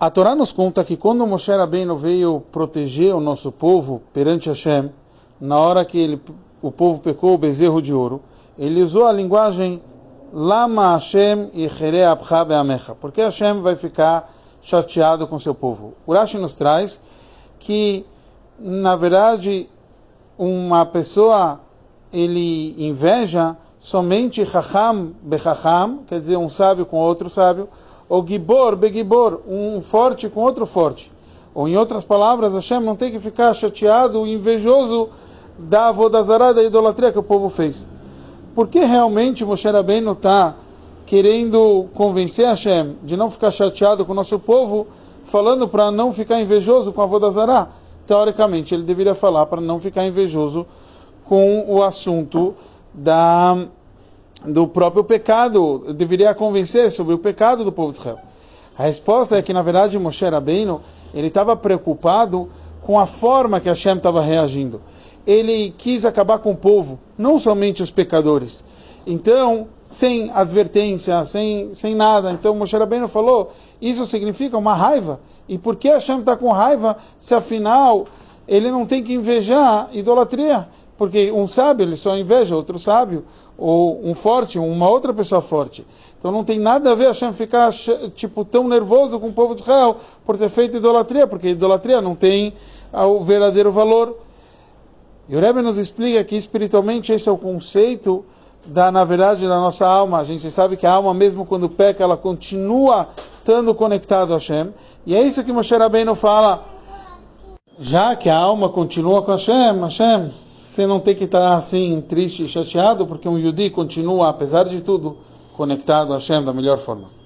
A Torá nos conta que quando Moshe Rabbeinu veio proteger o nosso povo perante Hashem, na hora que ele, o povo pecou o bezerro de ouro, ele usou a linguagem Lama Hashem e Be'amecha, porque Hashem vai ficar chateado com seu povo. Urashi nos traz que, na verdade, uma pessoa ele inveja somente Chacham Bechacham, quer dizer, um sábio com outro sábio, ou Gibor Begibor, um forte com outro forte. Ou em outras palavras, Hashem não tem que ficar chateado, invejoso da avodazará, da idolatria que o povo fez. Por que realmente Moshe Rabbeinu está querendo convencer Hashem de não ficar chateado com o nosso povo, falando para não ficar invejoso com a avodazará? Teoricamente, ele deveria falar para não ficar invejoso com o assunto da do próprio pecado, deveria convencer sobre o pecado do povo de Israel. A resposta é que, na verdade, Moshe Rabbeinu, ele estava preocupado com a forma que Hashem estava reagindo. Ele quis acabar com o povo, não somente os pecadores. Então, sem advertência, sem, sem nada. Então, Moshe Rabbeinu falou, isso significa uma raiva. E por que Hashem está com raiva se, afinal, ele não tem que invejar idolatria? Porque um sábio, ele só inveja outro sábio ou um forte, uma outra pessoa forte. Então não tem nada a ver Hashem ficar tipo tão nervoso com o povo de Israel por ter feito idolatria, porque idolatria não tem o verdadeiro valor. E o Rebbe nos explica que espiritualmente esse é o conceito da, na verdade, da nossa alma. A gente sabe que a alma, mesmo quando peca, ela continua estando conectada a Hashem. E é isso que Moshe Rabbeinu fala. Já que a alma continua com Hashem, Hashem, você não tem que estar assim triste e chateado, porque um Yudi continua, apesar de tudo, conectado a Hashem da melhor forma.